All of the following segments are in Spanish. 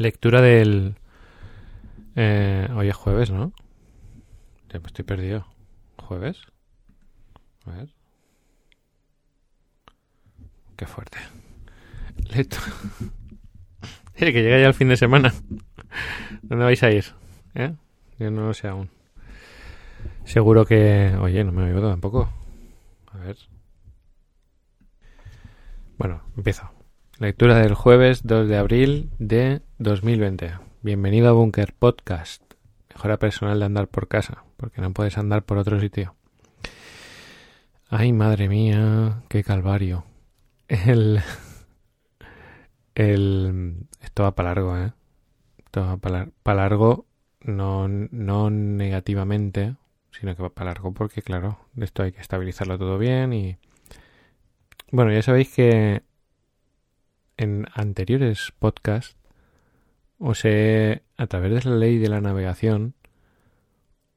Lectura del... Eh, hoy es jueves, ¿no? Ya me estoy perdido. ¿Jueves? A ver. Qué fuerte. Lectura... que llega ya el fin de semana. ¿Dónde vais a ir? ¿Eh? Yo no lo sé aún. Seguro que... Oye, no me oigo tampoco. A ver. Bueno, empiezo. Lectura del jueves 2 de abril de 2020. Bienvenido a Bunker Podcast. Mejora personal de andar por casa, porque no puedes andar por otro sitio. Ay, madre mía, qué calvario. El... El... Esto va para largo, ¿eh? Esto va para, largo, no, no negativamente, sino que va para largo porque, claro, esto hay que estabilizarlo todo bien y... Bueno, ya sabéis que en anteriores podcasts os he, a través de la ley de la navegación,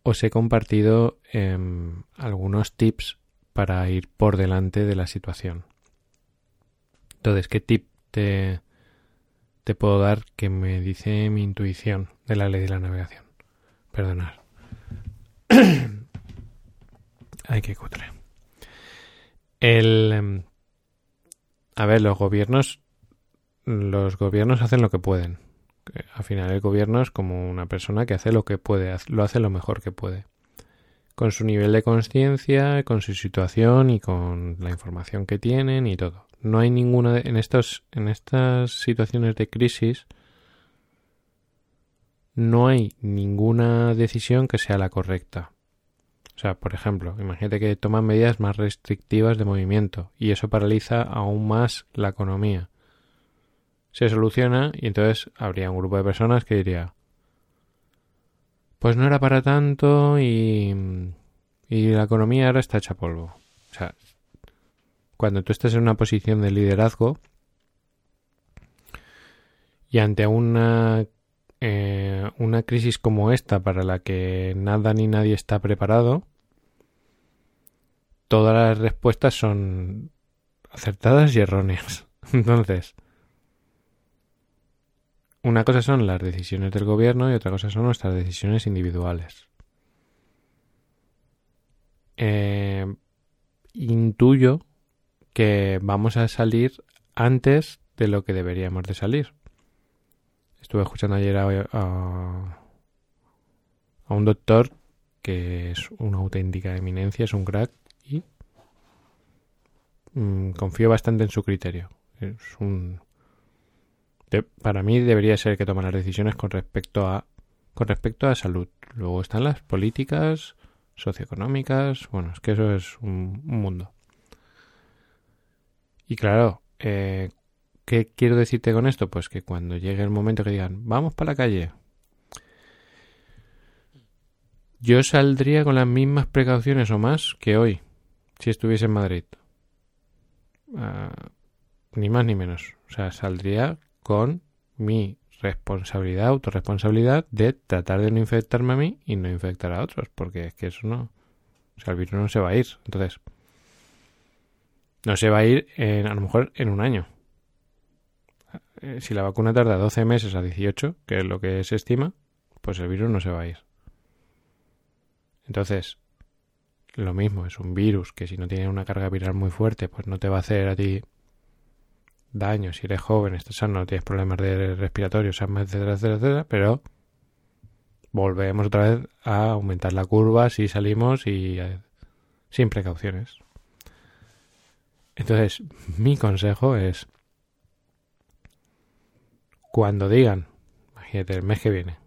os he compartido em, algunos tips para ir por delante de la situación. Entonces, ¿qué tip te, te puedo dar que me dice mi intuición de la ley de la navegación? Perdonad. Ay, qué cutre. El... Em, a ver, los gobiernos los gobiernos hacen lo que pueden. Al final el gobierno es como una persona que hace lo que puede, lo hace lo mejor que puede. Con su nivel de conciencia, con su situación y con la información que tienen y todo. No hay ninguna en estos en estas situaciones de crisis no hay ninguna decisión que sea la correcta. O sea, por ejemplo, imagínate que toman medidas más restrictivas de movimiento y eso paraliza aún más la economía se soluciona y entonces habría un grupo de personas que diría, pues no era para tanto y, y la economía ahora está hecha polvo. O sea, cuando tú estás en una posición de liderazgo y ante una, eh, una crisis como esta para la que nada ni nadie está preparado, todas las respuestas son acertadas y erróneas. Entonces, una cosa son las decisiones del gobierno y otra cosa son nuestras decisiones individuales. Eh, intuyo que vamos a salir antes de lo que deberíamos de salir. Estuve escuchando ayer a, un doctor que es una auténtica eminencia, es un crack y mm, confío bastante en su criterio. Es un para mí debería ser que toma las decisiones con respecto a con respecto a salud. Luego están las políticas socioeconómicas. Bueno, es que eso es un, mundo. Y claro, eh, ¿qué quiero decirte con esto? Pues que cuando llegue el momento que digan, vamos para la calle, yo saldría con las mismas precauciones o más que hoy, si estuviese en Madrid. Ah, ni más ni menos. O sea, saldría con mi responsabilidad, autorresponsabilidad de tratar de no infectarme a mí y no infectar a otros, porque es que eso no, o sea, el virus no se va a ir. Entonces, no se va a ir en, a lo mejor en un año. Eh, si la vacuna tarda 12 meses a 18, que es lo que se estima, pues el virus no se va a ir. Entonces, lo mismo, es un virus que si no tiene una carga viral muy fuerte, pues no te va a hacer a ti daño si eres joven, estás sano, no tienes problemas de respiratorios, etcétera, etcétera, etcétera, pero volvemos otra vez a aumentar la curva si salimos y eh, sin precauciones. Entonces, mi consejo es cuando digan, imagínate el mes que viene,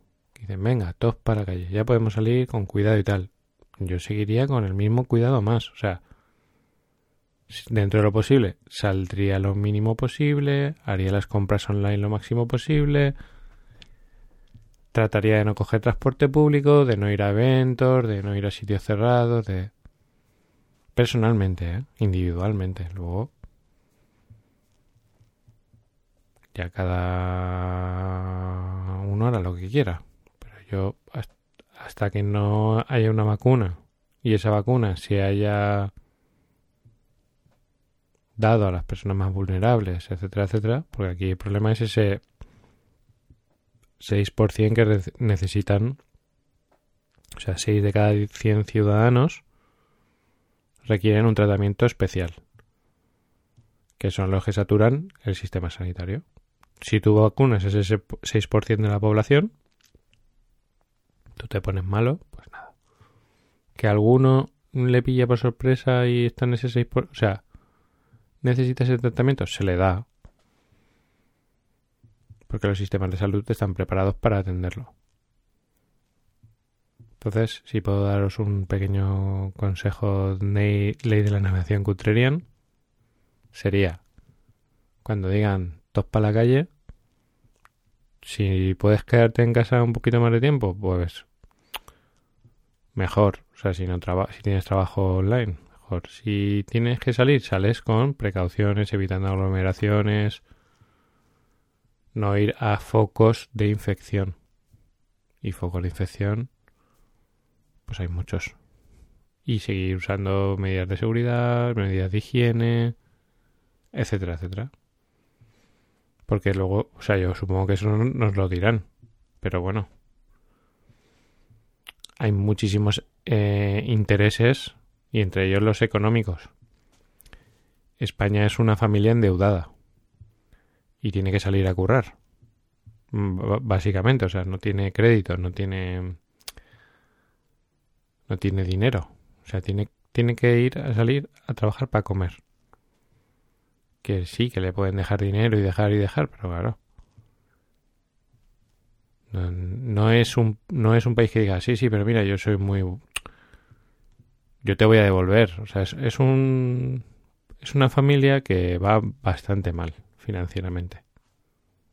dicen, venga, todos para la calle, ya podemos salir con cuidado y tal. Yo seguiría con el mismo cuidado más, o sea, dentro de lo posible, saldría lo mínimo posible, haría las compras online lo máximo posible, trataría de no coger transporte público, de no ir a eventos, de no ir a sitios cerrados, de... Personalmente, ¿eh? individualmente. Luego, ya cada uno hará lo que quiera. Pero yo, hasta que no haya una vacuna y esa vacuna se haya dado a las personas más vulnerables, etcétera, etcétera, porque aquí el problema es ese 6% que necesitan, o sea, 6 de cada 100 ciudadanos requieren un tratamiento especial, que son los que saturan el sistema sanitario. Si tú vacunas ese 6% de la población, tú te pones malo, pues nada. Que alguno le pilla por sorpresa y está en ese 6%, o sea, necesita ese tratamiento, se le da. Porque los sistemas de salud están preparados para atenderlo. Entonces, si puedo daros un pequeño consejo ley de la navegación cutrerian, sería cuando digan top para la calle, si puedes quedarte en casa un poquito más de tiempo, pues mejor. O sea, si no si tienes trabajo online, Si tienes que salir, sales con precauciones, evitando aglomeraciones, no ir a focos de infección. Y focos de infección pues hay muchos. Y seguir usando medidas de seguridad, medidas de higiene, etcétera, etcétera. Porque luego, o sea, yo supongo que eso nos lo dirán. Pero bueno. Hay muchísimos eh, intereses y entre ellos los económicos. España es una familia endeudada y tiene que salir a currar. Básicamente, o sea, no tiene crédito, no tiene no tiene dinero. O sea, tiene, tiene que ir a salir a trabajar para comer. Que sí, que le pueden dejar dinero y dejar y dejar, pero claro. No, es un, no es un país que diga, sí, sí, pero mira, yo soy muy... Yo te voy a devolver. O sea, es, es un... Es una familia que va bastante mal financieramente.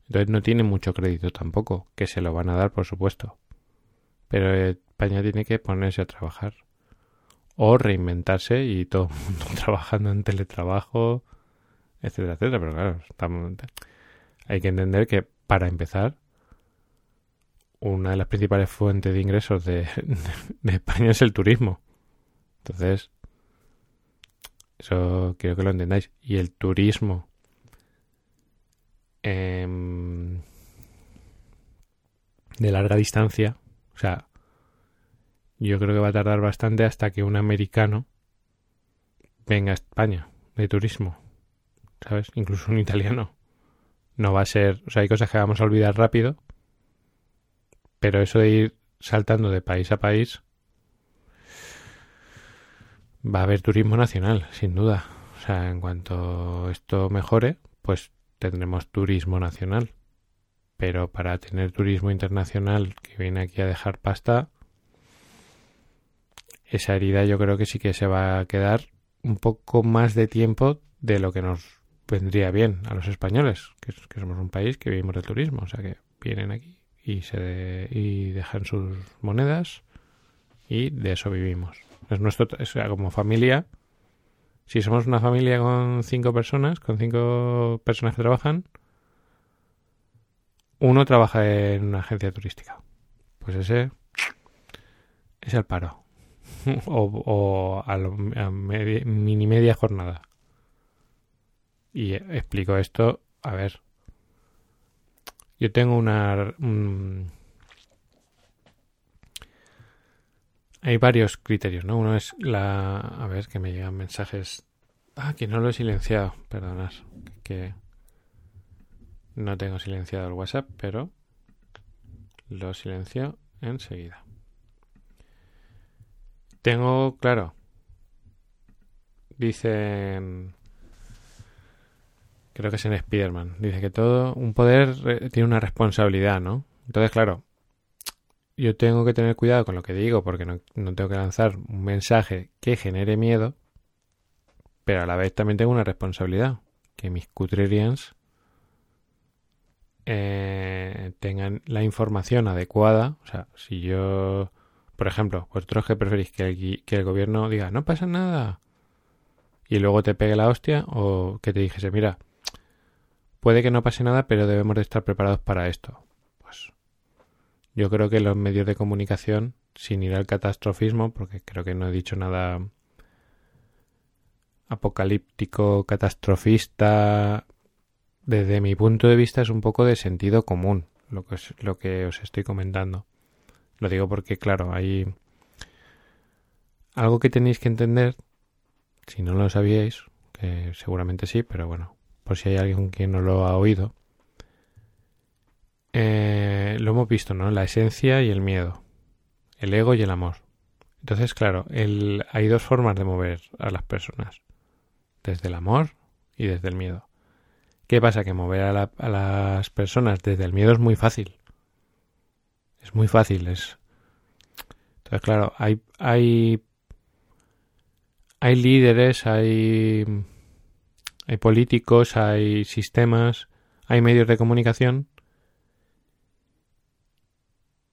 Entonces no tiene mucho crédito tampoco, que se lo van a dar, por supuesto. Pero España tiene que ponerse a trabajar o reinventarse y todo el mundo trabajando en teletrabajo, etcétera, etcétera. Pero claro, hay que entender que para empezar, una de las principales fuentes de ingresos de, España es el turismo. Entonces, eso quiero que lo entendáis. Y el turismo em, de larga distancia, o sea, yo creo que va a tardar bastante hasta que un americano venga a España de turismo, ¿sabes? Incluso un italiano. No va a ser, o sea, hay cosas que vamos a olvidar rápido, pero eso de ir saltando de país a país va a haber turismo nacional, sin duda. O sea, en cuanto esto mejore, pues tendremos turismo nacional. Pero para tener turismo internacional que viene aquí a dejar pasta, esa herida yo creo que sí que se va a quedar un poco más de tiempo de lo que nos vendría bien a los españoles, que, somos un país que vivimos del turismo, o sea que vienen aquí y se y dejan sus monedas y de eso vivimos. Es nuestro, como familia, si somos una familia con cinco personas, con cinco personas que trabajan, uno trabaja en una agencia turística. Pues ese es el paro. o, a, mini media jornada. Y explico esto, a ver. Yo tengo una... hay varios criterios, ¿no? Uno es la... A ver, que me llegan mensajes... Ah, que no lo he silenciado, perdonad. Que no tengo silenciado el WhatsApp, pero lo silencio enseguida. Tengo, claro. Dicen. Creo que es en Spiderman. Dice que todo. Un poder eh, tiene una responsabilidad, ¿no? Entonces, claro. Yo tengo que tener cuidado con lo que digo porque no, tengo que lanzar un mensaje que genere miedo. Pero a la vez también tengo una responsabilidad. Que mis cutrerians eh, tengan la información adecuada. O sea, si yo por ejemplo, vosotros que preferís que el, que el gobierno diga no pasa nada y luego te pegue la hostia o que te dijese mira, puede que no pase nada pero debemos de estar preparados para esto. Yo creo que los medios de comunicación, sin ir al catastrofismo, porque creo que no he dicho nada apocalíptico, catastrofista, desde mi punto de vista es un poco de sentido común lo que, es, lo que os estoy comentando. Lo digo porque, claro, hay algo que tenéis que entender, si no lo sabíais, que seguramente sí, pero bueno, por si hay alguien que no lo ha oído, eh, lo hemos visto, ¿no? La esencia y el miedo, el ego y el amor. Entonces, claro, el, hay dos formas de mover a las personas, desde el amor y desde el miedo. ¿Qué pasa? Que mover a, a las personas desde el miedo es muy fácil. Es muy fácil, es... Entonces, claro, hay, hay hay líderes, hay, hay políticos, hay sistemas, hay medios de comunicación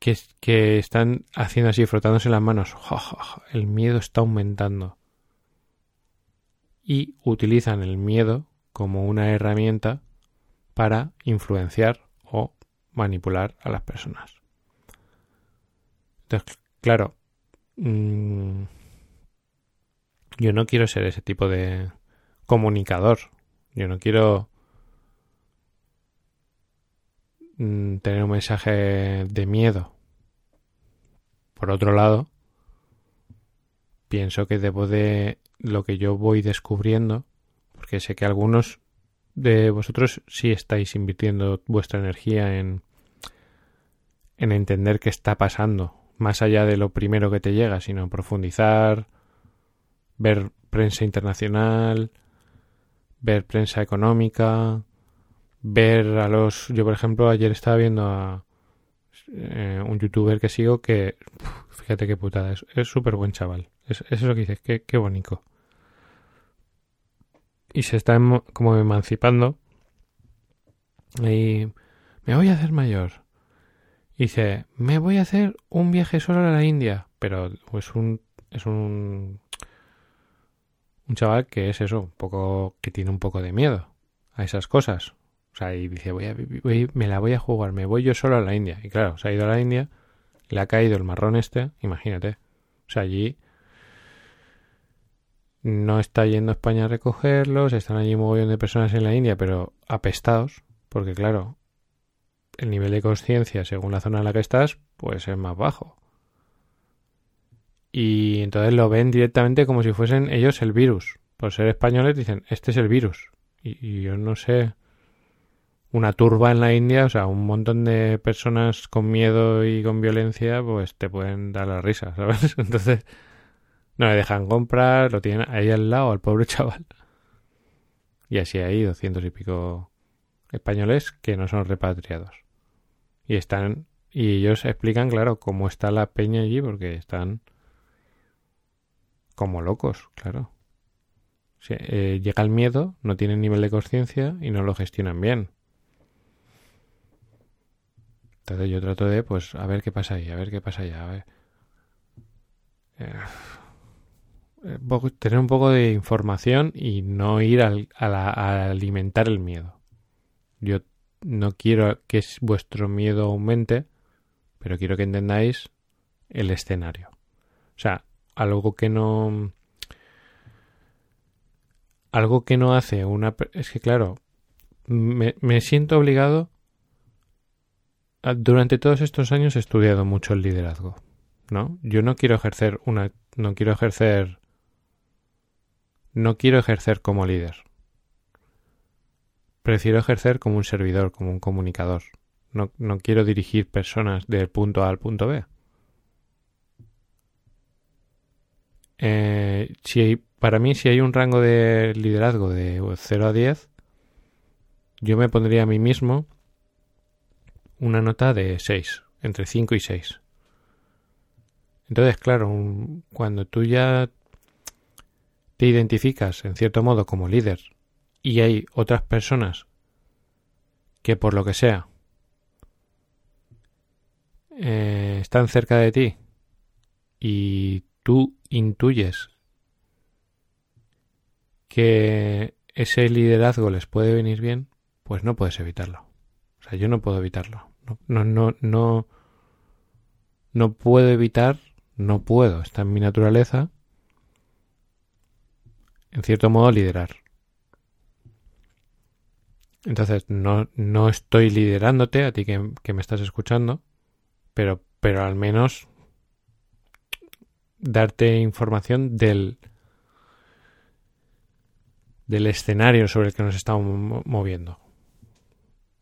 que, están haciendo así, frotándose las manos. el miedo está aumentando. Y utilizan el miedo como una herramienta para influenciar o manipular a las personas. Entonces, claro, mmm, yo no quiero ser ese tipo de comunicador. Yo no quiero mm, tener un mensaje de miedo. Por otro lado, pienso que debo de lo que yo voy descubriendo, porque sé que algunos de vosotros sí estáis invirtiendo vuestra energía en en entender qué está pasando, más allá de lo primero que te llega, sino profundizar, ver prensa internacional, ver prensa económica, ver a los... Yo, por ejemplo, ayer estaba viendo a eh, un youtuber que sigo que... fíjate qué putada, es súper buen chaval. Es, es, lo que dices, qué, qué bonito. Y se está como emancipando. Y me voy a hacer mayor. dice, me voy a hacer un viaje solo a la India. Pero es un, es un un chaval que es eso, un poco, que tiene un poco de miedo a esas cosas. Y dice, voy a, me la voy a jugar, me voy yo solo a la India. Y claro, se ha ido a la India, le ha caído el marrón este, imagínate. O sea, allí no está yendo a España a recogerlos, están allí un montón de personas en la India, pero apestados, porque claro, el nivel de conciencia según la zona en la que estás, pues es más bajo y entonces lo ven directamente como si fuesen ellos el virus. Por ser españoles dicen, este es el virus. Y, yo no sé, una turba en la India, o sea, un montón de personas con miedo y con violencia, pues te pueden dar la risa, ¿sabes? Entonces, no le dejan comprar, lo tienen ahí al lado, al pobre chaval. Y así hay doscientos y pico españoles que no son repatriados. Y están, y ellos explican, claro, cómo está la peña allí, porque están como locos, claro. Eh, llega el miedo, no tienen nivel de conciencia y no lo gestionan bien. Entonces yo trato de, pues, a ver qué pasa ahí, a ver qué pasa allá, a ver. Eh, eh, tener un poco de información y no ir a, a, alimentar el miedo. Yo no quiero que vuestro miedo aumente, pero quiero que entendáis el escenario. O sea, algo que no algo que no hace una es que claro me, me siento obligado durante todos estos años he estudiado mucho el liderazgo no yo no quiero ejercer una no quiero ejercer no quiero ejercer como líder. Prefiero ejercer como un servidor como un comunicador. No, no quiero dirigir personas del punto A al punto B. Eh, si para mí, si hay un rango de liderazgo de 0 a 10, yo me pondría a mí mismo una nota de 6, entre 5 y 6. Entonces, claro, cuando tú ya te identificas en cierto modo como líder y hay otras personas que por lo que sea eh, están cerca de ti y tú intuyes que ese liderazgo les puede venir bien, pues no puedes evitarlo. O sea, yo no puedo evitarlo. No, no, no, no, puedo evitar, no puedo, está en mi naturaleza, en cierto modo, liderar. Entonces, no, no estoy liderándote a ti que, que me estás escuchando, pero, pero al menos darte información del, del escenario sobre el que nos estamos moviendo.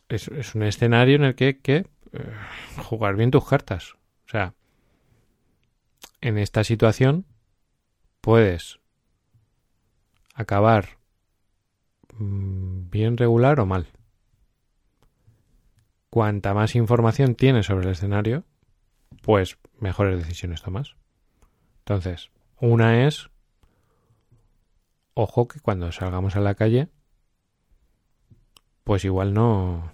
Es, es un escenario en el que que eh, jugar bien tus cartas. O sea, en esta situación puedes acabar mm, bien regular o mal. Cuanta más información tienes sobre el escenario, pues mejores decisiones tomas. Entonces, una es ojo que cuando salgamos a la calle, pues igual no,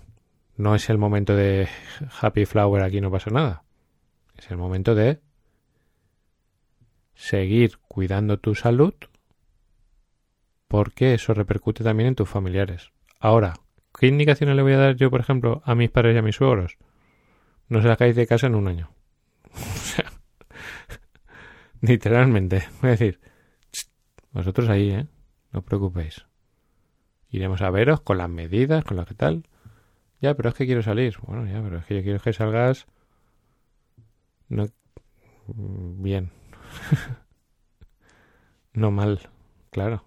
no es el momento de happy flower, aquí no pasa nada. Es el momento de seguir cuidando tu salud porque eso repercute también en tus familiares. Ahora, ¿qué indicaciones le voy a dar yo, por ejemplo, a mis padres y a mis suegros? No se calle de casa en un año. literalmente. Voy a decir, vosotros ahí, ¿eh? No os preocupéis. Iremos a veros con las medidas, con lo que tal. Ya, pero es que quiero salir. Bueno, ya, pero es que yo quiero que salgas. No. Bien. no mal, claro.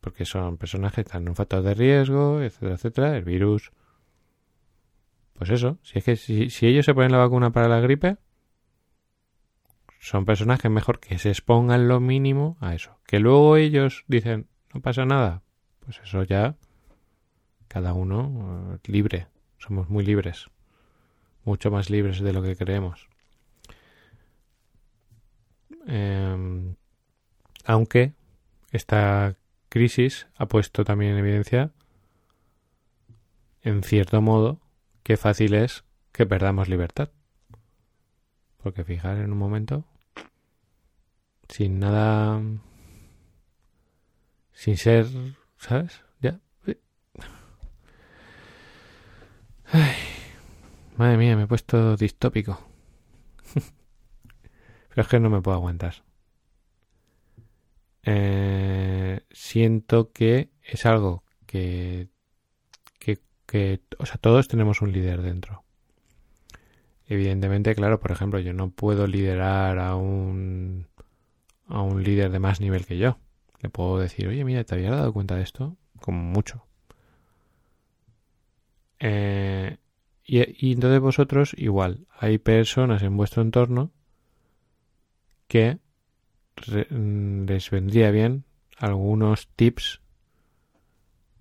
Porque son personas que están en un factor de riesgo, etcétera, etcétera. El virus. Pues eso. Si es que si, si ellos se ponen la vacuna para la gripe, son personas que es mejor que se expongan lo mínimo a eso. Que luego ellos dicen, no pasa nada, pues eso ya cada uno eh, libre. Somos muy libres. Mucho más libres de lo que creemos. Em, aunque esta crisis ha puesto también en evidencia, en cierto modo, qué fácil es que perdamos libertad. Porque fijar en un momento, sin nada, sin ser, ¿sabes? Ya. Ay, madre mía, me he puesto distópico. Pero es que no me puedo aguantar. Eh, siento que es algo que, que, que, o sea, todos tenemos un líder dentro. Evidentemente, claro, por ejemplo, yo no puedo liderar a un a un líder de más nivel que yo. Le puedo decir, oye, mira, ¿te habías dado cuenta de esto? Como mucho. Eh, y, y, entonces vosotros, igual, hay personas en vuestro entorno que mm, les vendría bien algunos tips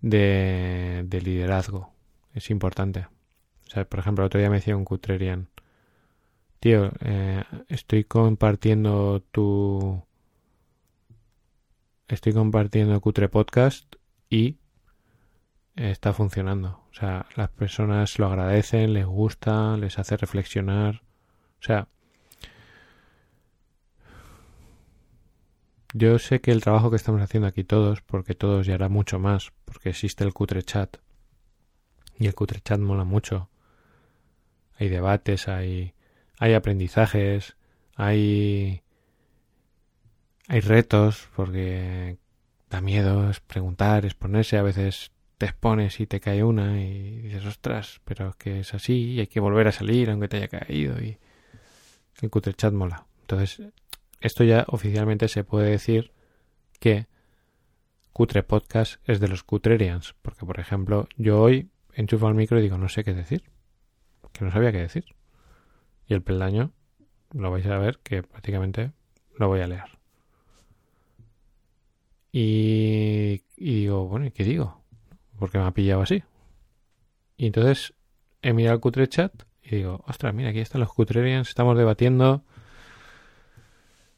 de, de liderazgo. Es importante. O sea, por ejemplo, el otro día me decía un Cutrerian, tío, eh, estoy compartiendo tu... Estoy compartiendo Cutre Podcast y está funcionando. O sea, las personas lo agradecen, les gusta, les hace reflexionar. O sea, yo sé que el trabajo que estamos haciendo aquí todos, porque todos ya hará mucho más, porque existe el Cutre Chat. Y el Cutre Chat mola mucho hay debates, hay, hay aprendizajes, hay, hay retos, porque da miedo es preguntar, exponerse, a veces te expones y te cae una y dices, ostras, pero es que es así y hay que volver a salir aunque te haya caído y el cutre chat mola. Entonces, esto ya oficialmente se puede decir que Cutre Podcast es de los Cutrerians, porque por ejemplo, yo hoy enchufo el micro y digo, no sé qué decir que no sabía qué decir. Y el peldaño lo vais a ver que prácticamente lo voy a leer. Y, digo, bueno, ¿y qué digo? Porque me ha pillado así. Y entonces he mirado el cutre chat y digo, ostras, mira, aquí están los cutrerians, estamos debatiendo.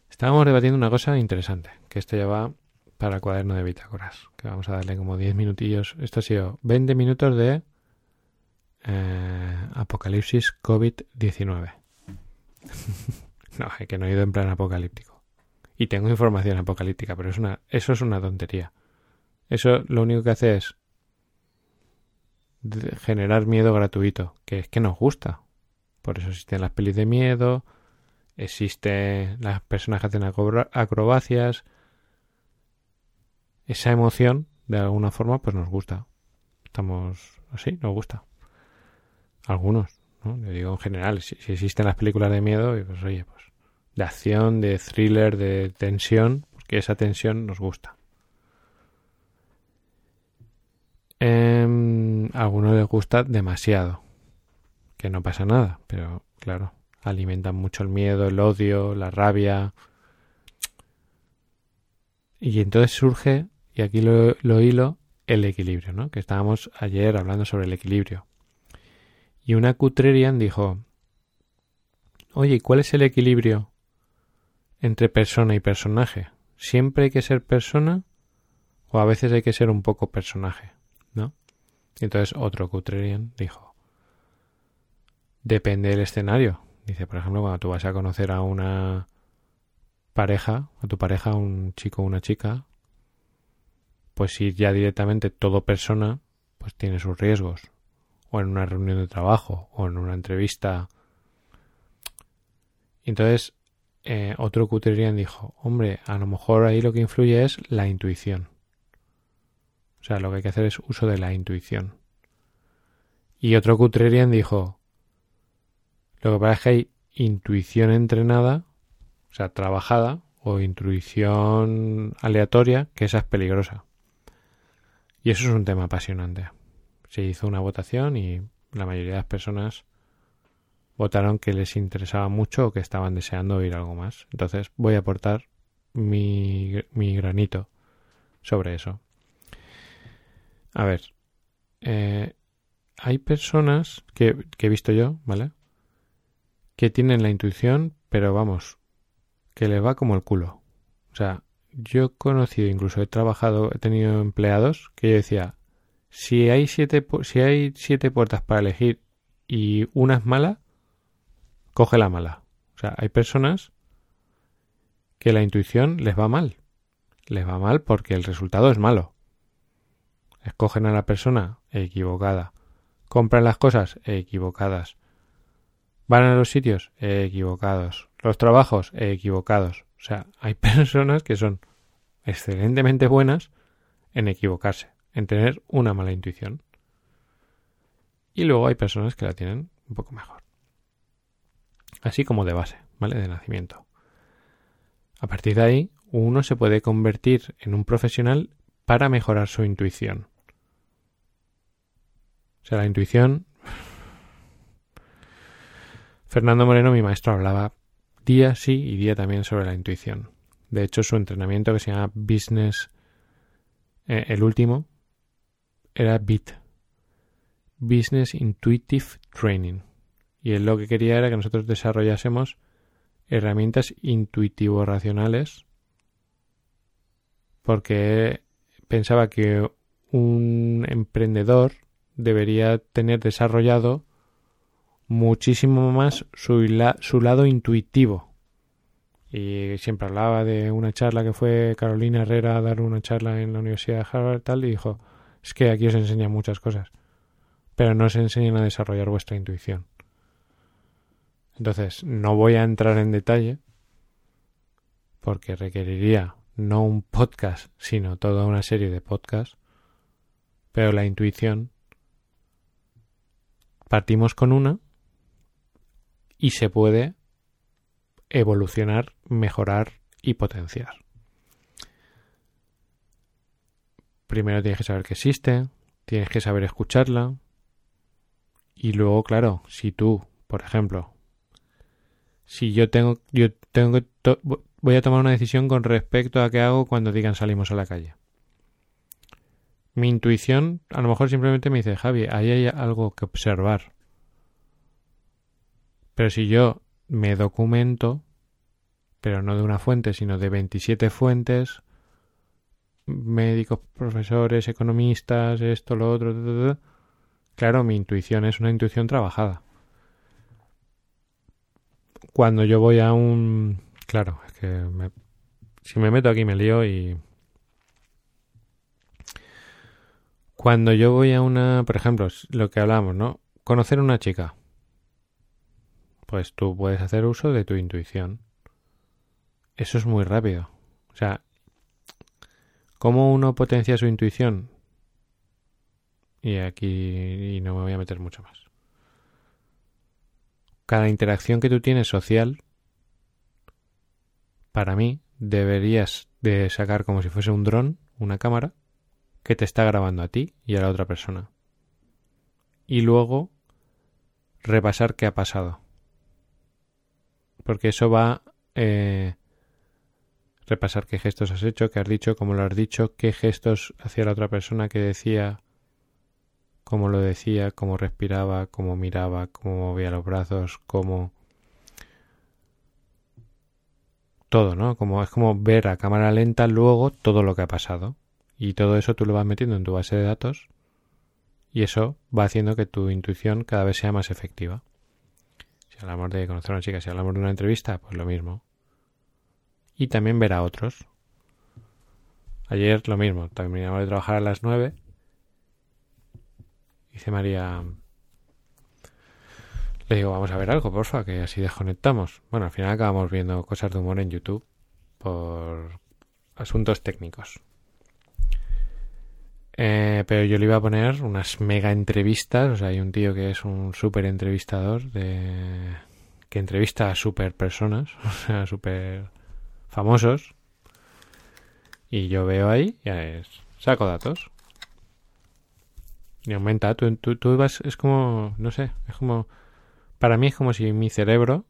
Estamos debatiendo una cosa interesante, que esto ya va para el cuaderno de bitácoras, que vamos a darle como 10 minutillos. Esto ha sido 20 minutos de eh, Apocalipsis COVID-19. no, es que no he ido en plan apocalíptico. Y tengo información apocalíptica, pero es una, eso es una tontería. Eso lo único que hace es generar miedo gratuito, que es que nos gusta. Por eso existen las pelis de miedo, existen las personas que hacen acrobacias. Esa emoción, de alguna forma, pues nos gusta. Estamos así, nos gusta. Algunos, ¿no? Yo digo en general, si, existen las películas de miedo, pues oye, pues de acción, de thriller, de tensión, porque esa tensión nos gusta. Eh, a algunos les gusta demasiado, que no pasa nada, pero claro, alimentan mucho el miedo, el odio, la rabia. Y entonces surge, y aquí lo, lo hilo, el equilibrio, ¿no? Que estábamos ayer hablando sobre el equilibrio. Y una Cutrerian dijo, oye, ¿cuál es el equilibrio entre persona y personaje? ¿Siempre hay que ser persona o a veces hay que ser un poco personaje? Entonces otro Cutrerian dijo, depende del escenario. Dice, por ejemplo, cuando tú vas a conocer a una pareja, a tu pareja, un chico o una chica, pues si ya directamente todo persona, pues tiene sus riesgos. O en una reunión de trabajo, o en una entrevista. Entonces, eh, otro Cutrerian dijo, hombre, a lo mejor ahí lo que influye es la intuición. O sea, lo que hay que hacer es uso de la intuición. Y otro Cutrerian dijo, lo que pasa es que hay intuición entrenada, o sea, trabajada, o intuición aleatoria, que esa es peligrosa. Y eso es un tema apasionante. Se hizo una votación y la mayoría de las personas votaron que les interesaba mucho o que estaban deseando oír algo más. Entonces voy a aportar mi, mi granito sobre eso. A ver, eh, hay personas que, que he visto yo, ¿vale? Que tienen la intuición, pero vamos, que les va como el culo. O sea, yo he conocido, incluso he trabajado, he tenido empleados que yo decía, si hay siete, si hay siete puertas para elegir y una es mala, coge la mala. O sea, hay personas que la intuición les va mal. Les va mal porque el resultado es malo. Escogen a la persona equivocada. Compran las cosas equivocadas. Van a los sitios equivocados. Los trabajos equivocados. O sea, hay personas que son excelentemente buenas en equivocarse, en tener una mala intuición. Y luego hay personas que la tienen un poco mejor. Así como de base, ¿vale? De nacimiento. A partir de ahí, uno se puede convertir en un profesional para mejorar su intuición. O sea, la intuición... Fernando Moreno, mi maestro, hablaba día sí y día también sobre la intuición. De hecho, su entrenamiento que se llama Business, eh, el último, era BIT, Business Intuitive Training. Y él lo que quería era que nosotros desarrollásemos herramientas intuitivo-racionales porque pensaba que un emprendedor debería tener desarrollado muchísimo más su, lado intuitivo. Y siempre hablaba de una charla que fue Carolina Herrera a dar una charla en la Universidad de Harvard tal, y dijo, es que aquí os enseñan muchas cosas, pero no os enseñan a desarrollar vuestra intuición. Entonces, no voy a entrar en detalle porque requeriría no un podcast, sino toda una serie de podcasts, pero la intuición partimos con una y se puede evolucionar, mejorar y potenciar. Primero tienes que saber que existe, tienes que saber escucharla y luego, claro, si tú, por ejemplo, si yo tengo, yo tengo voy a tomar una decisión con respecto a qué hago cuando digan salimos a la calle. Mi intuición a lo mejor simplemente me dice, Javi, ahí hay algo que observar. Pero si yo me documento, pero no de una fuente, sino de 27 fuentes, médicos, profesores, economistas, esto, lo otro, claro, mi intuición es una intuición trabajada. Cuando yo voy a un... Claro, es que si me meto aquí me lío y... Cuando yo voy a una, por ejemplo, lo que hablamos, ¿no? Conocer una chica pues tú puedes hacer uso de tu intuición. Eso es muy rápido. O sea, ¿cómo uno potencia su intuición? y aquí y no me voy a meter mucho más. Cada interacción que tú tienes social, para mí, deberías de sacar como si fuese un dron, una cámara, que te está grabando a ti y a la otra persona. Y luego repasar qué ha pasado. Porque eso va eh, repasar qué gestos has hecho, qué has dicho, cómo lo has dicho, qué gestos hacía la otra persona que decía, cómo lo decía, cómo respiraba, cómo miraba, cómo movía los brazos, cómo todo, ¿no? Como es como ver a cámara lenta luego todo lo que ha pasado. Y todo eso tú lo vas metiendo en tu base de datos y eso va haciendo que tu intuición cada vez sea más efectiva. Si hablamos de conocer a una chica, si hablamos de una entrevista, pues lo mismo y también ver a otros. Ayer lo mismo, terminamos de trabajar a las 9. Dice María, le digo, vamos a ver algo, porfa, que así desconectamos. Bueno, al final acabamos viendo cosas de humor en YouTube por asuntos técnicos. Eh, pero yo le iba a poner unas mega entrevistas. O sea, hay un tío que es un súper entrevistador de que entrevista a super personas, o sea, súper famosos. Y yo veo ahí, ya es, saco datos. Y aumenta, tú, tú, vas, es como, no sé, es como, para mí es como si mi cerebro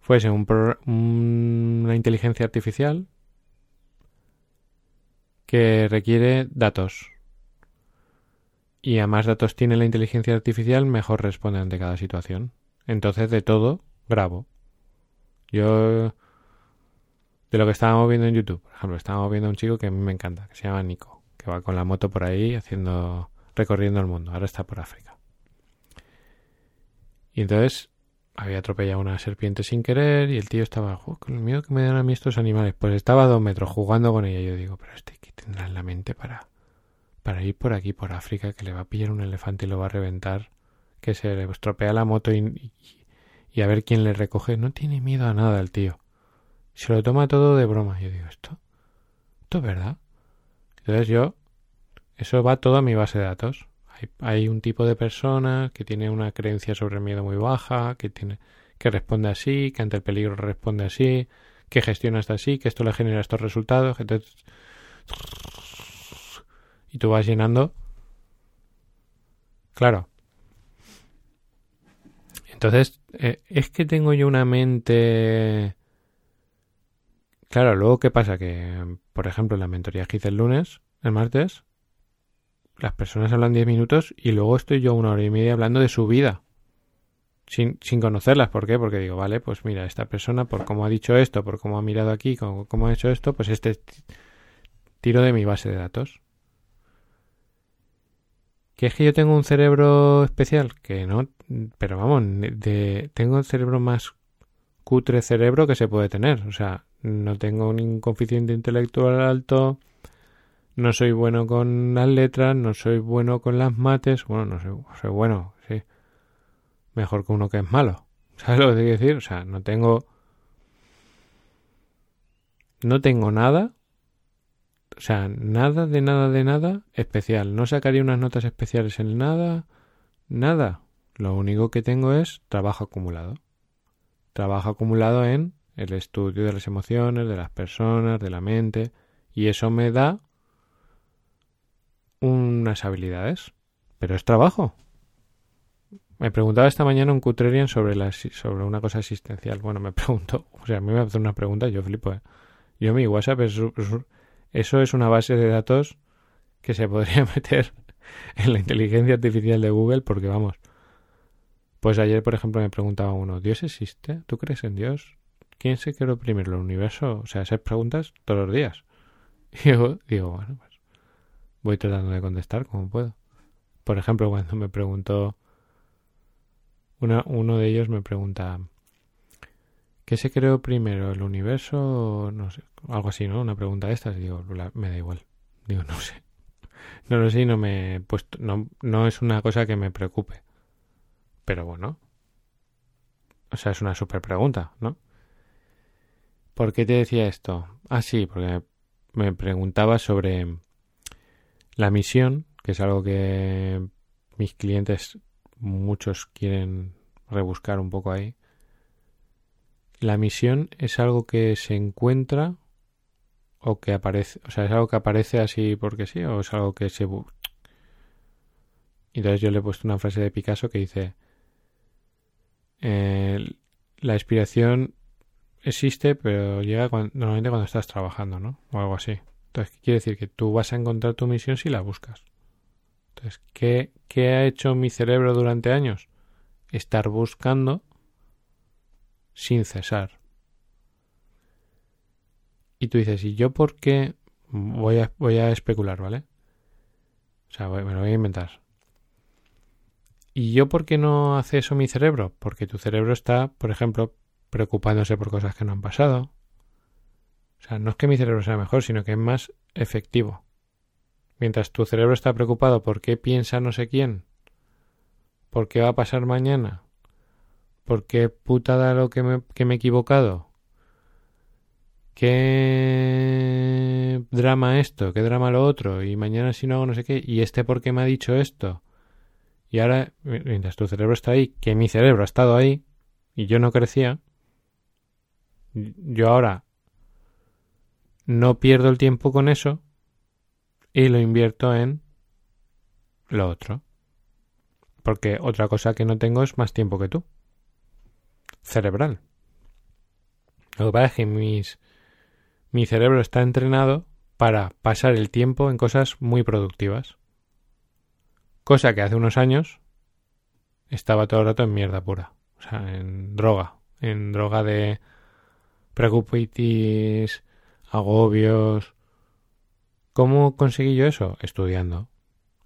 fuese un una inteligencia artificial que requiere datos. Y a más datos tiene la inteligencia artificial, mejor responde ante cada situación. Entonces, de todo, grabo. Yo de lo que estábamos viendo en YouTube. Por ejemplo, estábamos viendo a un chico que a mí me encanta, que se llama Nico, que va con la moto por ahí haciendo, recorriendo el mundo. Ahora está por África. Y entonces había atropellado una serpiente sin querer y el tío estaba, con el miedo que me dan a mí estos animales. Pues estaba a dos metros jugando con ella. Yo digo, pero este en la mente para, para ir por aquí, por África, que le va a pillar un elefante y lo va a reventar, que se le estropea la moto y, y a ver quién le recoge. No tiene miedo a nada el tío se lo toma todo de broma. Yo digo, ¿esto? ¿Esto es verdad? Entonces yo, eso va todo a mi base de datos. Hay, hay un tipo de persona que tiene una creencia sobre el miedo muy baja, que tiene, que responde así, que ante el peligro responde así, que gestiona hasta así, que esto le genera estos resultados. Entonces, y tú vas llenando. Claro. Entonces, eh, es que tengo yo una mente Claro, luego qué pasa que, por ejemplo, en la mentoría que hice el lunes, el martes, las personas hablan 10 minutos y luego estoy yo una hora y media hablando de su vida. Sin, sin conocerlas. ¿Por qué? Porque digo, vale, pues mira, esta persona, por cómo ha dicho esto, por cómo ha mirado aquí, cómo, cómo ha hecho esto, pues este tiro de mi base de datos. ¿Que es que yo tengo un cerebro especial? Que no, pero vamos, de, tengo el cerebro más cutre cerebro que se puede tener. O sea, no tengo ningún coeficiente intelectual alto, no soy bueno con las letras, no soy bueno con las mates, bueno, no soy, soy bueno, sí, mejor que uno que es malo. ¿Sabes lo que quiero decir? O sea, no tengo... No tengo nada, o sea, nada de nada de nada especial. No sacaría unas notas especiales en nada, nada. Lo único que tengo es trabajo acumulado. Trabajo acumulado en el estudio de las emociones, de las personas, de la mente, y eso me da unas habilidades, pero es trabajo. Me preguntaba esta mañana un Cutrerian sobre, la, sobre una cosa existencial. Bueno, me preguntó, o sea, a mí me hace una pregunta, yo flipo. ¿eh? Yo mi WhatsApp, es, eso es una base de datos que se podría meter en la inteligencia artificial de Google, porque vamos. Pues ayer, por ejemplo, me preguntaba uno, ¿Dios existe? ¿Tú crees en Dios? ¿quién se creó primero, el universo? O sea, esas preguntas todos los días. Y yo digo, bueno, pues voy tratando de contestar como puedo. Por ejemplo, cuando me preguntó, una, uno de ellos me pregunta, ¿qué se creó primero, el universo? No sé, algo así, ¿no? Una pregunta de estas. Digo, me da igual. Digo, no sé. No lo sé no me he puesto, no, no es una cosa que me preocupe. Pero bueno. O sea, es una super pregunta, ¿no? ¿Por qué te decía esto? Ah, sí, porque me preguntaba sobre la misión que es algo que mis clientes muchos quieren rebuscar un poco ahí. La misión es algo que se encuentra o que aparece, o sea, es algo que aparece así porque sí o es algo que se entonces yo le he puesto una frase de Picasso que dice eh, la inspiración existe pero llega normalmente cuando estás trabajando, ¿no? O algo así. Entonces, ¿qué quiere decir? Que tú vas a encontrar tu misión si la buscas. Entonces, ¿qué, qué ha hecho mi cerebro durante años? Estar buscando sin cesar. Y tú dices, ¿y yo por qué? Voy a, voy a especular, ¿vale? O sea, me lo voy a inventar. ¿Y yo por qué no hace eso mi cerebro? Porque tu cerebro está, por ejemplo, preocupándose por cosas que no han pasado. O sea, no es que mi cerebro sea mejor, sino que es más efectivo. Mientras tu cerebro está preocupado por qué piensa no sé quién, por qué va a pasar mañana, por qué putada lo que me, que me he equivocado, qué drama esto, qué drama lo otro, y mañana si no hago no sé qué, y este por qué me ha dicho esto. Y ahora, mientras tu cerebro está ahí, que mi cerebro ha estado ahí, y yo no crecía, yo ahora no pierdo el tiempo con eso y lo invierto en lo otro. Porque otra cosa que no tengo es más tiempo que tú. Cerebral. Lo que pasa es que mis, mi cerebro está entrenado para pasar el tiempo en cosas muy productivas. Cosa que hace unos años estaba todo el rato en mierda pura. O sea, en droga. En droga de preocupitis, agobios. ¿Cómo conseguí yo eso? Estudiando.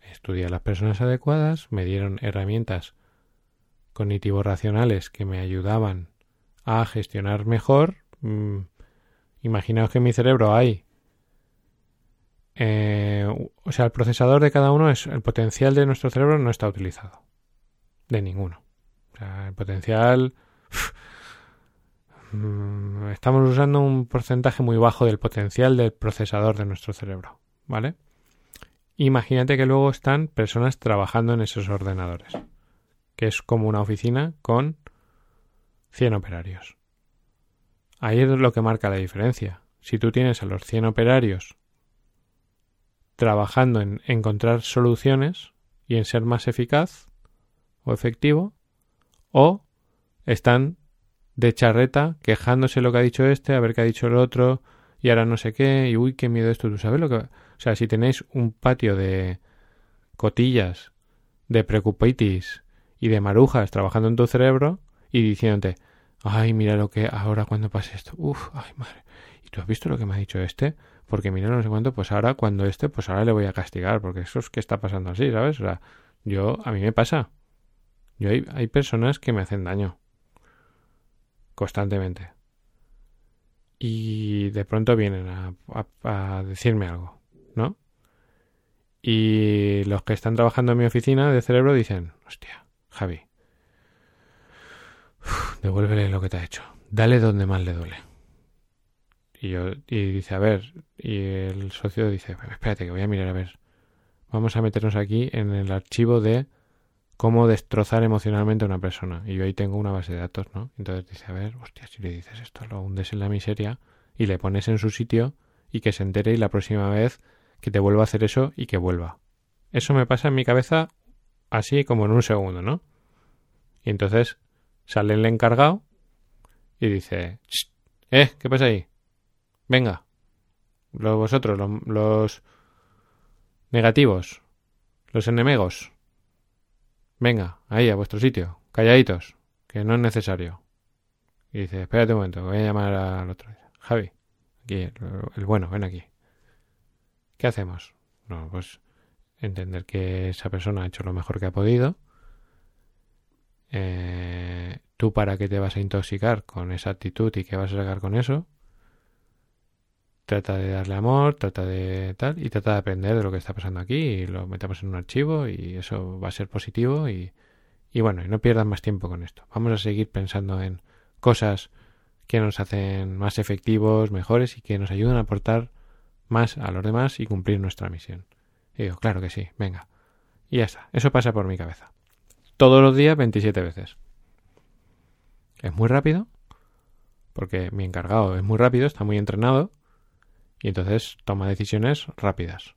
Estudié a las personas adecuadas, me dieron herramientas cognitivo-racionales que me ayudaban a gestionar mejor. Mm, imaginaos que en mi cerebro hay. Eh, o sea, el procesador de cada uno es. El potencial de nuestro cerebro no está utilizado. De ninguno. O sea, el potencial. Mm, estamos usando un porcentaje muy bajo del potencial del procesador de nuestro cerebro, ¿vale? Imagínate que luego están personas trabajando en esos ordenadores, es como una oficina con 100 operarios. Ahí es lo que marca la diferencia. Si tú tienes a los 100 operarios trabajando en encontrar soluciones y en ser más eficaz o efectivo, o están de charreta, quejándose lo que ha dicho este, a ver qué ha dicho el otro, y ahora no sé qué, y uy, qué miedo esto, tú sabes lo que... O sea, si tenéis un patio de cotillas, de preocupitis y de marujas trabajando en tu cerebro y diciéndote, ay, mira lo que ahora cuando pase esto, uff, ay, madre, ¿y tú has visto lo que me ha dicho este? Porque mira no sé cuánto, pues ahora cuando este, pues ahora le voy a castigar, porque eso es que está pasando así, ¿sabes? O sea, yo, a mí me pasa. Yo hay, hay personas que me hacen daño constantemente. Y de pronto vienen a, decirme algo, ¿no? Y los que están trabajando en mi oficina de cerebro dicen, hostia, Javi, devuélvele lo que te ha hecho, dale donde más le duele. Y yo, y dice, a ver, y el socio dice, espérate que voy a mirar a ver. Vamos a meternos aquí en el archivo de cómo destrozar emocionalmente a una persona. Y yo ahí tengo una base de datos, ¿no? Entonces dice, a ver, hostia, si le dices esto, lo hundes en la miseria y le pones en su sitio y que se entere y la próxima vez que te vuelva a hacer eso y que vuelva. Eso me pasa en mi cabeza así como en un segundo, ¿no? Y entonces sale el encargado y dice, ¿eh? ¿Qué pasa ahí? Venga, los vosotros, los negativos, los enemigos, Venga, ahí, a vuestro sitio, calladitos, que no es necesario. Y dice, espérate un momento, voy a llamar al otro. Javi, aquí, el, bueno, ven aquí. ¿Qué hacemos? No, pues entender que esa persona ha hecho lo mejor que ha podido. Eh, ¿Tú para qué te vas a intoxicar con esa actitud y qué vas a sacar con eso? trata de darle amor, trata de tal, y trata de aprender de lo que está pasando aquí, y lo metemos en un archivo, y eso va a ser positivo, y, y bueno, y no pierdan más tiempo con esto. Vamos a seguir pensando en cosas que nos hacen más efectivos, mejores, y que nos ayudan a aportar más a los demás y cumplir nuestra misión. Y digo, claro que sí, venga. Y ya está. Eso pasa por mi cabeza. Todos los días 27 veces. Es muy rápido. Porque mi encargado es muy rápido, está muy entrenado. Y entonces toma decisiones rápidas.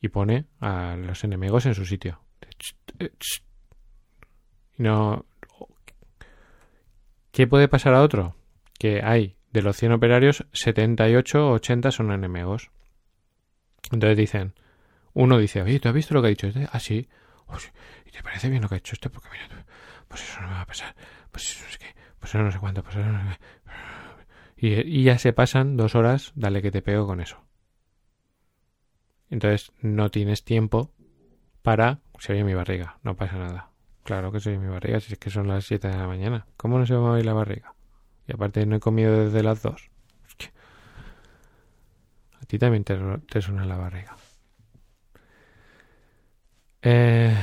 Y pone a los enemigos en su sitio. Y no. ¿Qué puede pasar a otro? Que hay de los 100 operarios, 78 o 80 son enemigos. Entonces dicen, uno dice, oye, ¿tú has visto lo que ha dicho este? Ah, sí. ¿Y te parece bien lo que ha hecho este? Porque mira, pues eso no me va a pasar. Pues eso sé qué. Pues eso no sé cuánto. Pues eso no sé. Y, y ya se pasan dos horas, dale que te pego con eso. Entonces no tienes tiempo para... Se oye mi barriga, no pasa nada. Claro que se oye mi barriga, si es que son las 7 de la mañana. ¿Cómo no se va a oír la barriga? Y aparte no he comido desde las 2. A ti también te, suena la barriga. Eh...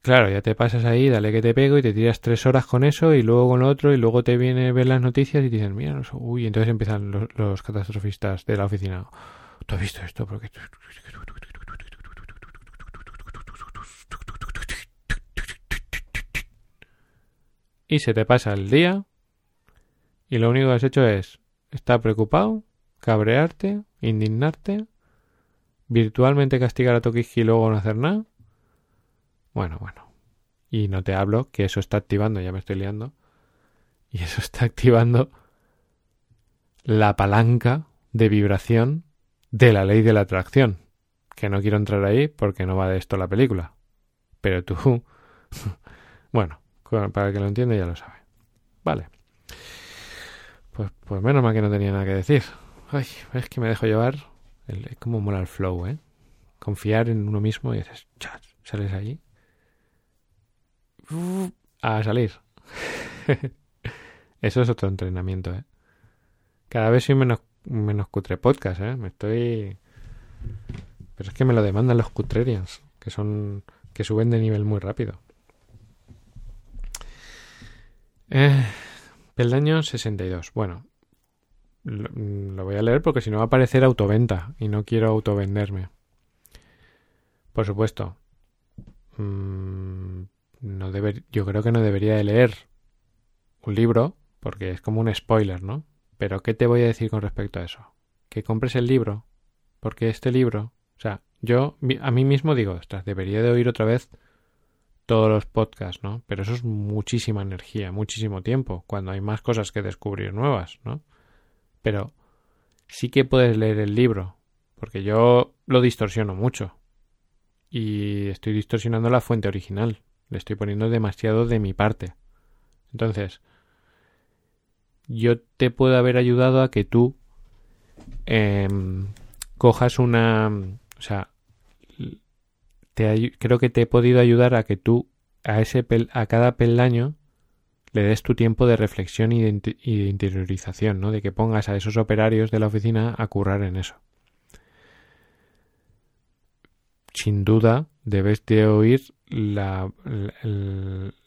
Claro, ya te pasas ahí, dale que te pego y te tiras tres horas con eso y luego con lo otro y luego te viene a ver las noticias y te dicen, mira, uy, entonces empiezan los, catastrofistas de la oficina. ¿Tú has visto esto? Y se te pasa el día y lo único que has hecho es estar preocupado, cabrearte, indignarte, virtualmente castigar a Tokiski y luego no hacer nada bueno, bueno. Y no te hablo que eso está activando, ya me estoy liando. Y eso está activando la palanca de vibración de la ley de la atracción. Que no quiero entrar ahí porque no va de esto la película. Pero tú... bueno, para el que lo entiende ya lo sabe. Vale. Pues, pues menos mal que no tenía nada que decir. Ay, es que me dejo llevar. es como mola el flow, ¿eh? Confiar en uno mismo y dices, chat, sales allí a salir. Eso es otro entrenamiento, ¿eh? Cada vez soy menos, menos cutre podcast, ¿eh? Me estoy... Pero es que me lo demandan los cutrerians, que son... que suben de nivel muy rápido. Eh, peldaño 62. Bueno, lo, lo, voy a leer porque si no va a aparecer autoventa y no quiero autovenderme. Por supuesto. Mmm, no deber, yo creo que no debería de leer un libro porque es como un spoiler, ¿no? Pero ¿qué te voy a decir con respecto a eso? Que compres el libro porque este libro, o sea, yo a mí mismo digo, ostras, debería de oír otra vez todos los podcasts, ¿no? Pero eso es muchísima energía, muchísimo tiempo, cuando hay más cosas que descubrir nuevas, ¿no? Pero sí que puedes leer el libro, porque yo lo distorsiono mucho. Y estoy distorsionando la fuente original. Le estoy poniendo demasiado de mi parte. Entonces, yo te puedo haber ayudado a que tú eh, cojas una... O sea, creo que te he podido ayudar a que tú a, ese a cada peldaño le des tu tiempo de reflexión y de, y de interiorización, ¿no? De que pongas a esos operarios de la oficina a currar en eso. Sin duda, debes de oír la,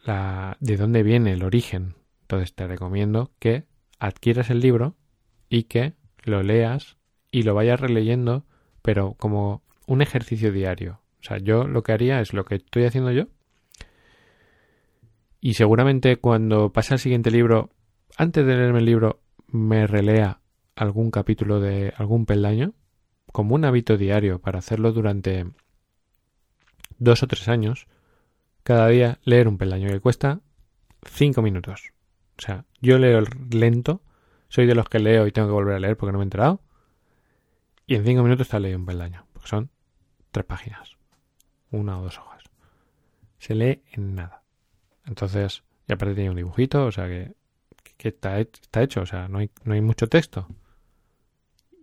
la, de dónde viene el origen. Entonces te recomiendo que adquieras el libro y que lo leas y lo vayas releyendo, pero como un ejercicio diario. O sea, yo lo que haría es lo que estoy haciendo yo. Y seguramente cuando pase al siguiente libro, antes de leerme el libro, me relea algún capítulo de algún peldaño, como un hábito diario para hacerlo durante dos o tres años, cada día leer un peldaño que cuesta cinco minutos. O sea, yo leo lento, soy de los que leo y tengo que volver a leer porque no me he enterado, y en cinco minutos está leído un peldaño, porque son tres páginas, una o dos hojas. Se lee en nada. Entonces, y aparte tiene un dibujito, o sea que, que está, está hecho, o sea, no hay, no hay mucho texto.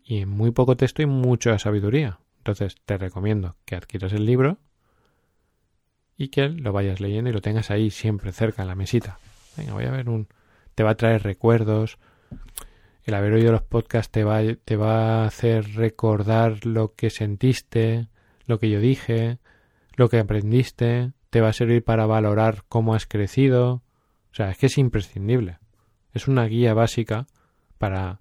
Y en muy poco texto hay mucha sabiduría. Entonces, te recomiendo que adquieras el libro y que lo vayas leyendo y lo tengas ahí siempre cerca en la mesita. Venga, voy a ver un... Te va a traer recuerdos. El haber oído los podcasts te va, te va a hacer recordar lo que sentiste, lo que yo dije, lo que aprendiste. Te va a servir para valorar cómo has crecido. O sea, es que es imprescindible. Es una guía básica para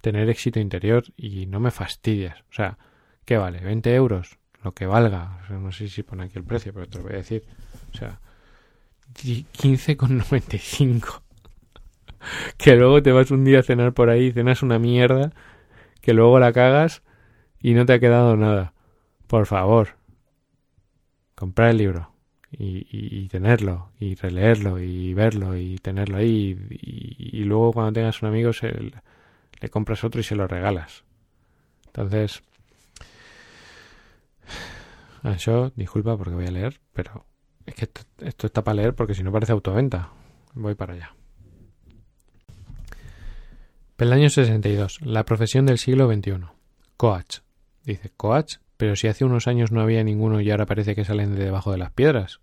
tener éxito interior y no me fastidias. O sea, ¿qué vale? ¿20 euros? Lo que valga. no sé si pone aquí el precio, pero te lo voy a decir. O sea, 15,95. que luego te vas un día a cenar por ahí, cenas una mierda, que luego la cagas y no te ha quedado nada. Por favor, comprar el libro y, tenerlo y releerlo y verlo y tenerlo ahí y, luego cuando tengas un amigo se, le compras otro y se lo regalas. Entonces, yo, disculpa porque voy a leer, pero es que esto, esto está para leer porque si no parece autoventa. Voy para allá. Peldaño 62. La profesión del siglo XXI. Coach. Dice, coach, pero si hace unos años no había ninguno y ahora parece que salen de debajo de las piedras.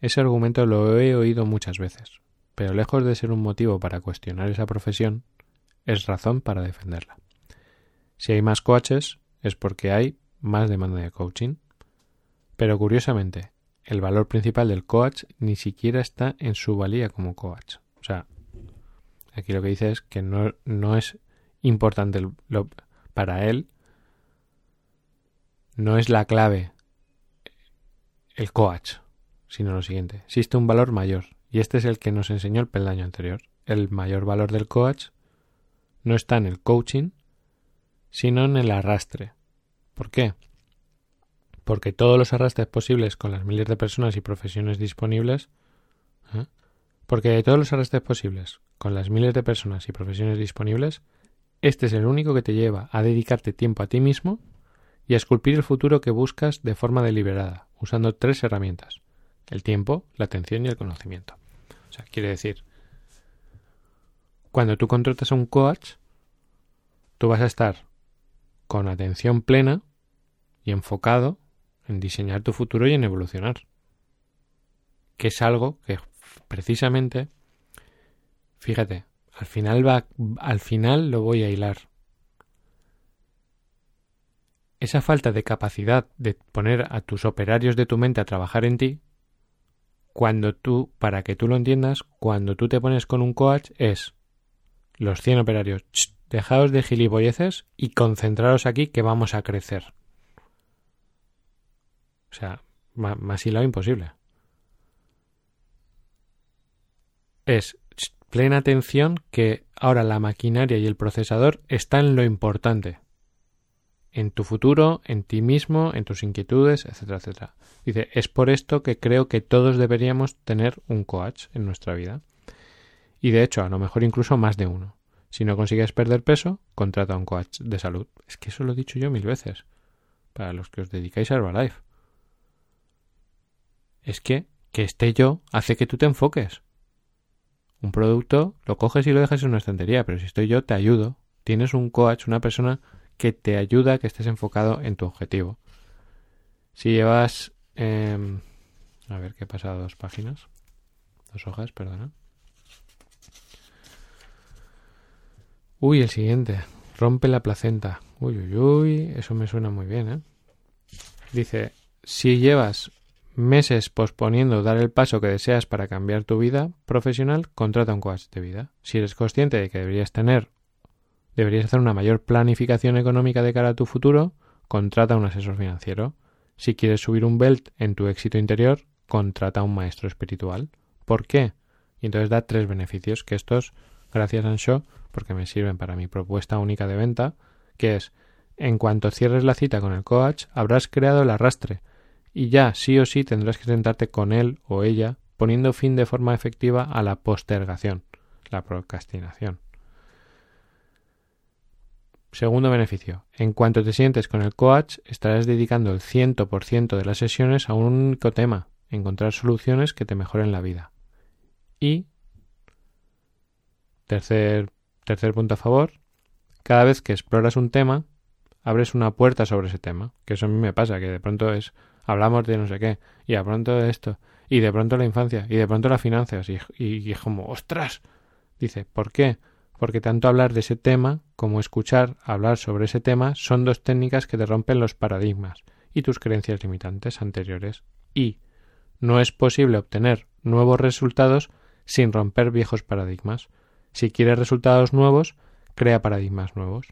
Ese argumento lo he oído muchas veces, pero lejos de ser un motivo para cuestionar esa profesión, es razón para defenderla. Si hay más coaches, es porque hay más demanda de coaching. Pero curiosamente, el valor principal del coach ni siquiera está en su valía como coach. O sea, aquí lo que dice es que no, no es importante lo, para él no es la clave el coach, sino lo siguiente. Existe un valor mayor, y este es el que nos enseñó el peldaño anterior. El mayor valor del coach no está en el coaching, sino en el arrastre. ¿Por qué? Porque todos los arrastres posibles con las miles de personas y profesiones disponibles, ¿eh? porque de todos los arrastres posibles con las miles de personas y profesiones disponibles, este es el único que te lleva a dedicarte tiempo a ti mismo y a esculpir el futuro que buscas de forma deliberada, usando tres herramientas, el tiempo, la atención y el conocimiento. O sea, quiere decir, cuando tú contratas a un coach, tú vas a estar con atención plena y enfocado en diseñar tu futuro y en evolucionar. Que es algo que precisamente, fíjate, al final va, al final lo voy a hilar esa falta de capacidad de poner a tus operarios de tu mente a trabajar en ti, cuando tú, para que tú lo entiendas, cuando tú te pones con un coach es los 100 operarios, dejaos de gilipolleces y concentraros aquí que vamos a crecer. O sea, más hilado imposible. Es plena atención que ahora la maquinaria y el procesador están en lo importante en tu futuro, en ti mismo, en tus inquietudes, etcétera, etcétera. Dice, es por esto que creo que todos deberíamos tener un coach en nuestra vida. Y de hecho, a lo mejor incluso más de uno. Si no consigues perder peso, contrata a un coach de salud. Es que eso lo he dicho yo mil veces. Para los que os dedicáis a Herbalife. Es que que esté yo hace que tú te enfoques. Un producto lo coges y lo dejas en una estantería, pero si estoy yo te ayudo. Tienes un coach, una persona que te ayuda a que estés enfocado en tu objetivo. Si llevas... Em, a ver, ¿qué pasa? Dos páginas. Dos hojas, perdona. Uy, el siguiente. Rompe la placenta. Uy, uy, uy. Eso me suena muy bien, ¿eh? Dice, si llevas meses posponiendo dar el paso que deseas para cambiar tu vida profesional, contrata un coach de vida. Si eres consciente de que deberías tener deberías hacer una mayor planificación económica de cara a tu futuro, contrata a un asesor financiero. Si quieres subir un belt en tu éxito interior, contrata a un maestro espiritual. ¿Por qué? Y entonces da tres beneficios, que estos, gracias Ansho, porque me sirven para mi propuesta única de venta, que es, en cuanto cierres la cita con el coach, habrás creado el arrastre, y ya sí o sí tendrás que sentarte con él o ella, poniendo fin de forma efectiva a la postergación, la procrastinación. Segundo beneficio. En cuanto te sientes con el coach, estarás dedicando el 100% de las sesiones a un único tema, encontrar soluciones que te mejoren la vida. Y tercer, tercer punto a favor, cada vez que exploras un tema, abres una puerta sobre ese tema, que eso a mí me pasa, que de pronto es, hablamos de no sé qué, y de pronto de esto, y de pronto la infancia, y de pronto las finanzas, y, y como, ostras, dice, ¿por qué? Porque tanto hablar de ese tema como escuchar hablar sobre ese tema son dos técnicas que te rompen los paradigmas y tus creencias limitantes anteriores y no es posible obtener nuevos resultados sin romper viejos paradigmas. Si quieres resultados nuevos, crea paradigmas nuevos.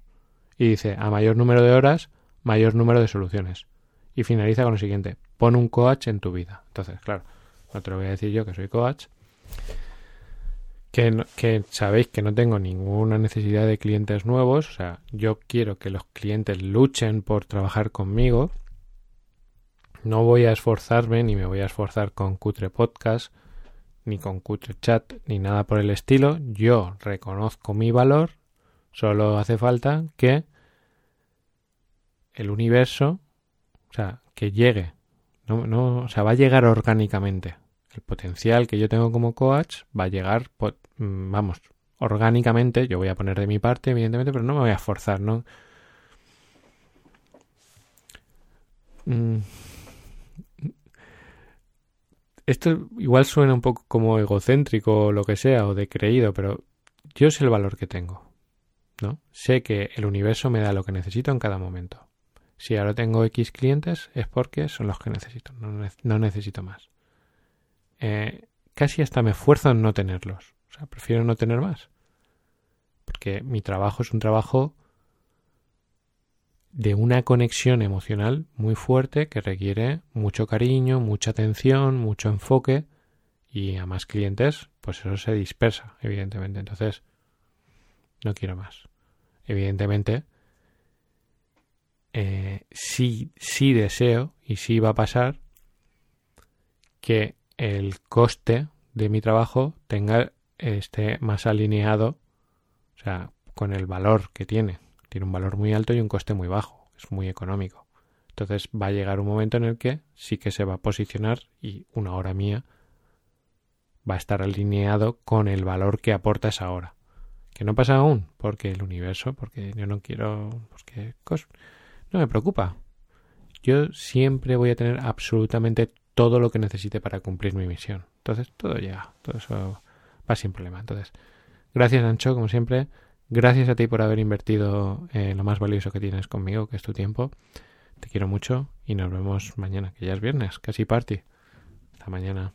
Y dice, a mayor número de horas, mayor número de soluciones. Y finaliza con lo siguiente, pon un coach en tu vida. Entonces, claro, no te lo voy a decir yo que soy coach, que, sabéis que no tengo ninguna necesidad de clientes nuevos, o sea, yo quiero que los clientes luchen por trabajar conmigo. No voy a esforzarme ni me voy a esforzar con Cutre Podcast, ni con Cutre Chat, ni nada por el estilo. Yo reconozco mi valor, solo hace falta que el universo, o sea, que llegue, no, no, o sea, va a llegar orgánicamente el potencial que yo tengo como coach va a llegar, mm, vamos, orgánicamente. Yo voy a poner de mi parte, evidentemente, pero no me voy a esforzar, ¿no? Mm. Esto igual suena un poco como egocéntrico o lo que sea, o de creído, pero yo sé el valor que tengo, ¿no? Sé que el universo me da lo que necesito en cada momento. Si ahora tengo X clientes es porque son los que necesito, no necesito más. Eh, casi hasta me esfuerzo en no tenerlos. O sea, prefiero no tener más. Porque mi trabajo es un trabajo de una conexión emocional muy fuerte que requiere mucho cariño, mucha atención, mucho enfoque y a más clientes, pues eso se dispersa, evidentemente. Entonces, no quiero más. Evidentemente, eh, sí, sí deseo y sí va a pasar que el coste de mi trabajo tenga esté más alineado, o sea, con el valor que tiene. Tiene un valor muy alto y un coste muy bajo, es muy económico. Entonces va a llegar un momento en el que sí que se va a posicionar y una hora mía va a estar alineado con el valor que aporta esa hora. Que no pasa aún, porque el universo, porque yo no quiero, porque no me preocupa. Yo siempre voy a tener absolutamente todo lo que necesite para cumplir mi misión. Entonces, todo llega, todo eso va sin problema. Entonces, gracias Ancho, como siempre. Gracias a ti por haber invertido en lo más valioso que tienes conmigo, que es tu tiempo. Te quiero mucho y nos vemos mañana, que ya es viernes, casi party. Hasta mañana.